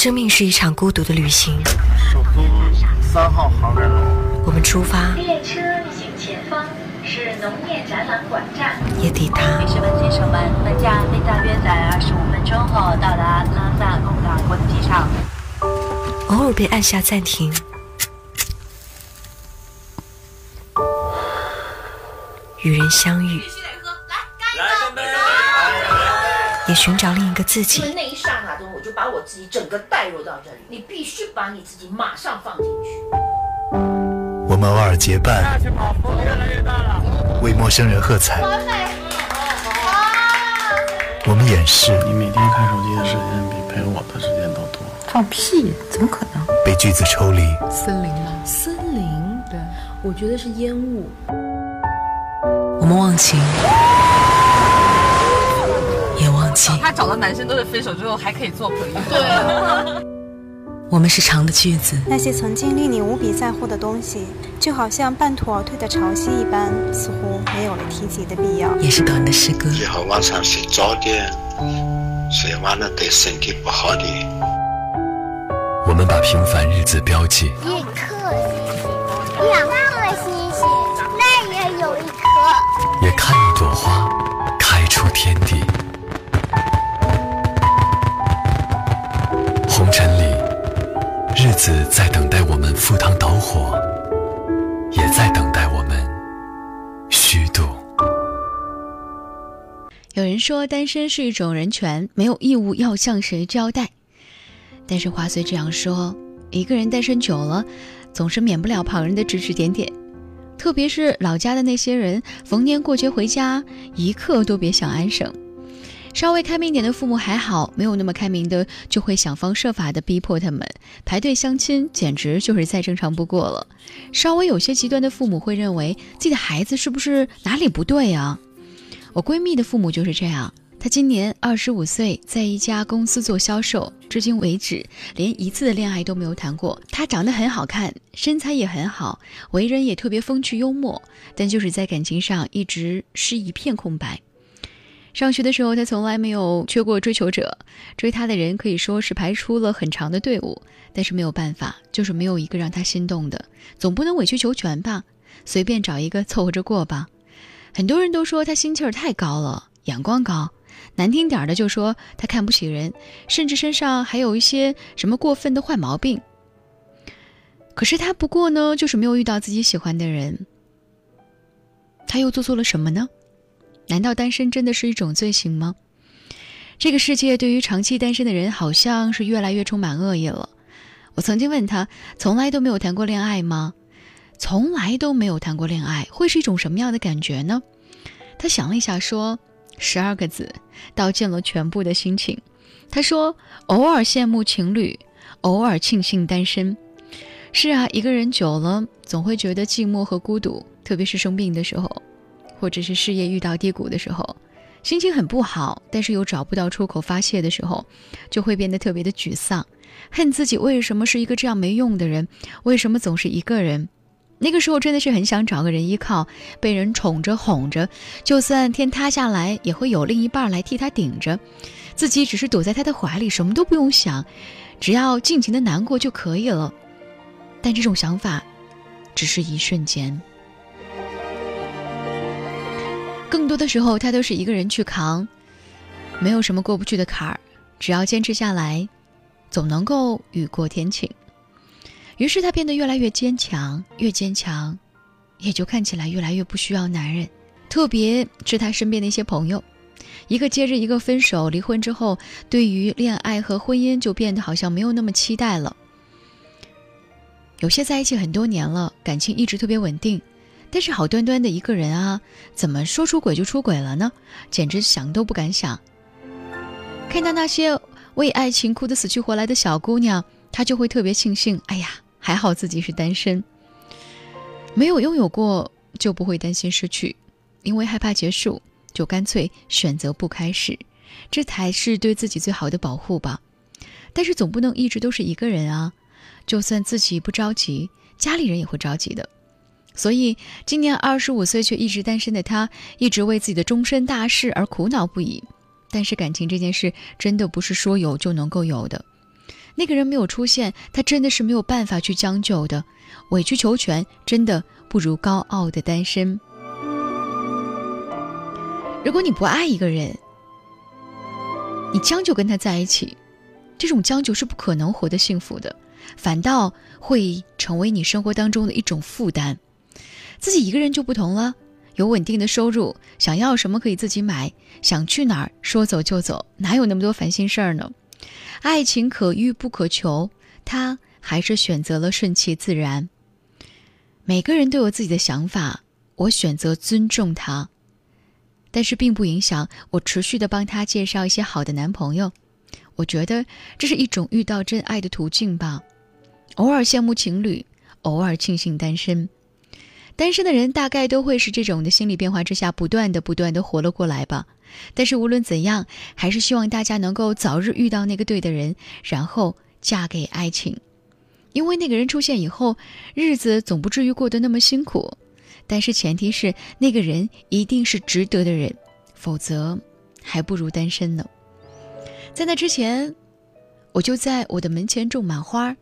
生命是一场孤独的旅行。首都三号航站楼。我们出发。列车行前方是农业展览馆站。也抵达。女士们、先生们，本架飞大约在二十五分钟后到达拉萨贡嘎国际机场。偶尔被按下暂停。与人相遇。也寻找另一个自己。把我自己整个带入到这里。你必须把你自己马上放进去。我们偶尔结伴，为陌生人喝彩。我们掩饰。你每天看手机的时间比陪我的时间都多。放屁！怎么可能？被句子抽离。森林吗？森林？对，我觉得是烟雾。我们忘情。他找的男生都是分手之后还可以做朋友。对，我们是长的句子。那些曾经令你无比在乎的东西，就好像半途而退的潮汐一般，似乎没有了提及的必要。也是短的诗歌。最好晚上睡早点，睡晚了对身体不好的。我们把平凡日子标记。一颗星星，两颗星星，那也有一颗。也看一朵花开出天地。子在等待我们赴汤蹈火，也在等待我们虚度。有人说，单身是一种人权，没有义务要向谁交代。但是话虽这样说，一个人单身久了，总是免不了旁人的指指点点。特别是老家的那些人，逢年过节回家，一刻都别想安生。稍微开明点的父母还好，没有那么开明的，就会想方设法的逼迫他们排队相亲，简直就是再正常不过了。稍微有些极端的父母会认为自己的孩子是不是哪里不对啊？我闺蜜的父母就是这样，她今年二十五岁，在一家公司做销售，至今为止连一次的恋爱都没有谈过。她长得很好看，身材也很好，为人也特别风趣幽默，但就是在感情上一直是一片空白。上学的时候，他从来没有缺过追求者，追他的人可以说是排出了很长的队伍，但是没有办法，就是没有一个让他心动的，总不能委曲求全吧？随便找一个凑合着过吧。很多人都说他心气儿太高了，眼光高，难听点的就说他看不起人，甚至身上还有一些什么过分的坏毛病。可是他不过呢，就是没有遇到自己喜欢的人。他又做错了什么呢？难道单身真的是一种罪行吗？这个世界对于长期单身的人，好像是越来越充满恶意了。我曾经问他，从来都没有谈过恋爱吗？从来都没有谈过恋爱，会是一种什么样的感觉呢？他想了一下，说：“十二个字，道尽了全部的心情。”他说：“偶尔羡慕情侣，偶尔庆幸单身。是啊，一个人久了，总会觉得寂寞和孤独，特别是生病的时候。”或者是事业遇到低谷的时候，心情很不好，但是又找不到出口发泄的时候，就会变得特别的沮丧，恨自己为什么是一个这样没用的人，为什么总是一个人。那个时候真的是很想找个人依靠，被人宠着哄着，就算天塌下来，也会有另一半来替他顶着，自己只是躲在他的怀里，什么都不用想，只要尽情的难过就可以了。但这种想法，只是一瞬间。更多的时候，他都是一个人去扛，没有什么过不去的坎儿，只要坚持下来，总能够雨过天晴。于是他变得越来越坚强，越坚强，也就看起来越来越不需要男人。特别是他身边的一些朋友，一个接着一个分手、离婚之后，对于恋爱和婚姻就变得好像没有那么期待了。有些在一起很多年了，感情一直特别稳定。但是好端端的一个人啊，怎么说出轨就出轨了呢？简直想都不敢想。看到那些为爱情哭得死去活来的小姑娘，她就会特别庆幸：哎呀，还好自己是单身，没有拥有过就不会担心失去，因为害怕结束，就干脆选择不开始，这才是对自己最好的保护吧。但是总不能一直都是一个人啊，就算自己不着急，家里人也会着急的。所以，今年二十五岁却一直单身的他，一直为自己的终身大事而苦恼不已。但是，感情这件事真的不是说有就能够有的。那个人没有出现，他真的是没有办法去将就的。委曲求全真的不如高傲的单身。如果你不爱一个人，你将就跟他在一起，这种将就是不可能活得幸福的，反倒会成为你生活当中的一种负担。自己一个人就不同了，有稳定的收入，想要什么可以自己买，想去哪儿说走就走，哪有那么多烦心事儿呢？爱情可遇不可求，他还是选择了顺其自然。每个人都有自己的想法，我选择尊重他。但是并不影响我持续的帮他介绍一些好的男朋友，我觉得这是一种遇到真爱的途径吧。偶尔羡慕情侣，偶尔庆幸单身。单身的人大概都会是这种的心理变化之下，不断的、不断的活了过来吧。但是无论怎样，还是希望大家能够早日遇到那个对的人，然后嫁给爱情。因为那个人出现以后，日子总不至于过得那么辛苦。但是前提是那个人一定是值得的人，否则还不如单身呢。在那之前，我就在我的门前种满花，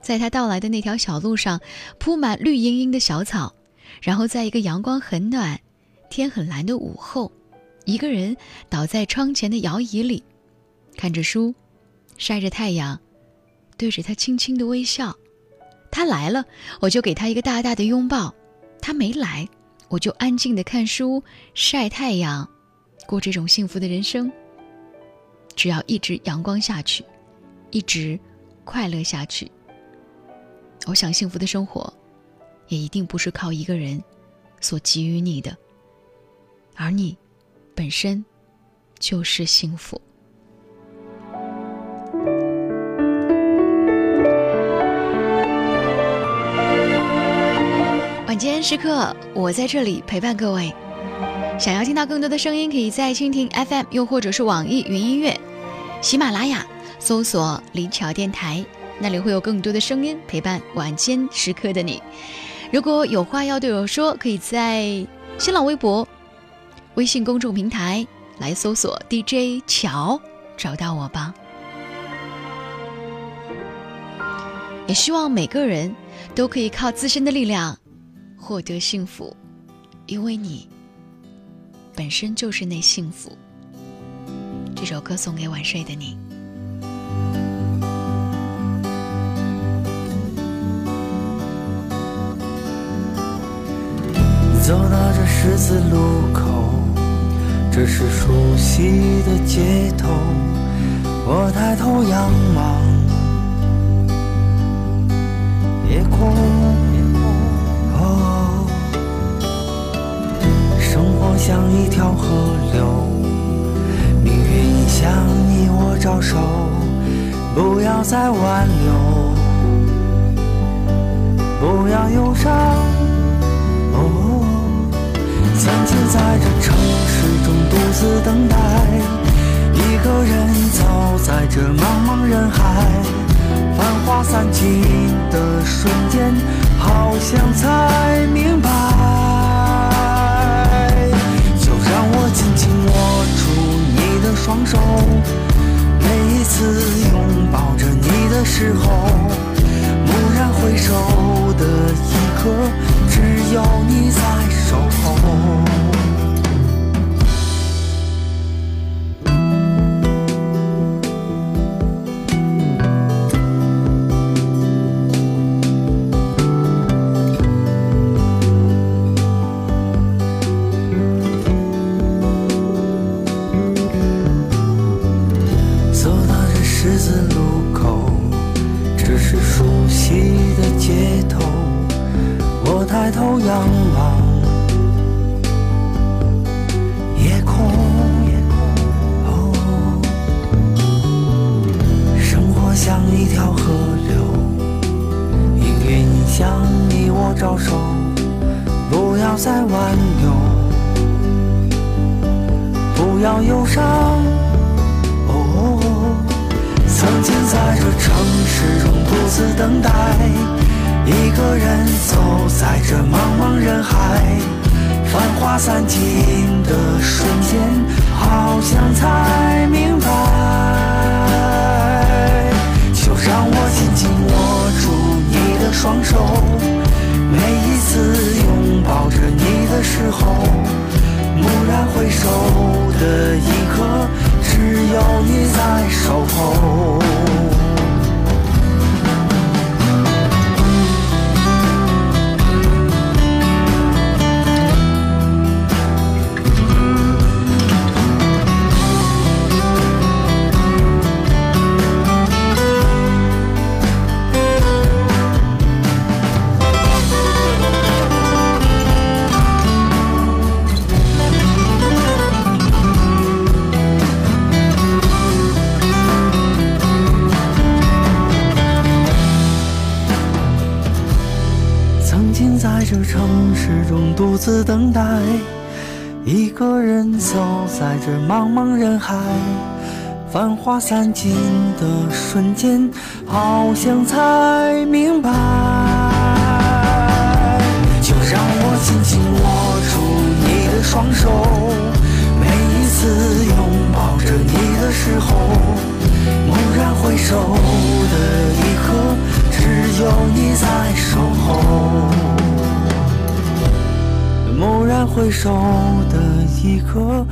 在他到来的那条小路上铺满绿茵茵的小草，然后在一个阳光很暖、天很蓝的午后，一个人倒在窗前的摇椅里，看着书，晒着太阳，对着他轻轻的微笑。他来了，我就给他一个大大的拥抱。他没来，我就安静的看书、晒太阳，过这种幸福的人生。只要一直阳光下去，一直快乐下去，我想幸福的生活，也一定不是靠一个人所给予你的，而你本身就是幸福。晚间时刻，我在这里陪伴各位。想要听到更多的声音，可以在蜻蜓 FM，又或者是网易云音乐、喜马拉雅搜索“李巧电台”，那里会有更多的声音陪伴晚间时刻的你。如果有话要对我说，可以在新浪微博、微信公众平台来搜索 DJ 乔，找到我吧。也希望每个人都可以靠自身的力量。获得幸福，因为你本身就是那幸福。这首歌送给晚睡的你。走到这十字路口，这是熟悉的街头，我抬头仰望夜空。生活像一条河流，命运向你我招手，不要再挽留，不要忧伤。在这城市中独自等待，一个人走在这茫茫人海，繁华散尽的瞬间，好像才明白。就让我紧紧握住你的双手，每一次拥抱着你的时候，蓦然回首熟悉的街头，我抬头仰望夜空。生活像一条河流，命运向你我招手，不要再挽留，不要忧伤。在这城市中独自等待，一个人走在这茫茫人海，繁华散尽的瞬间，好像才明白，就让我紧紧握住你的双手，每一次拥抱着你的时候，蓦然回首的一刻。只有你在守候。这城市中独自等待，一个人走在这茫茫人海，繁华散尽的瞬间，好像才明白。就让我紧紧握住你的双手，每一次拥抱着你的时候，蓦然回首回首的一刻，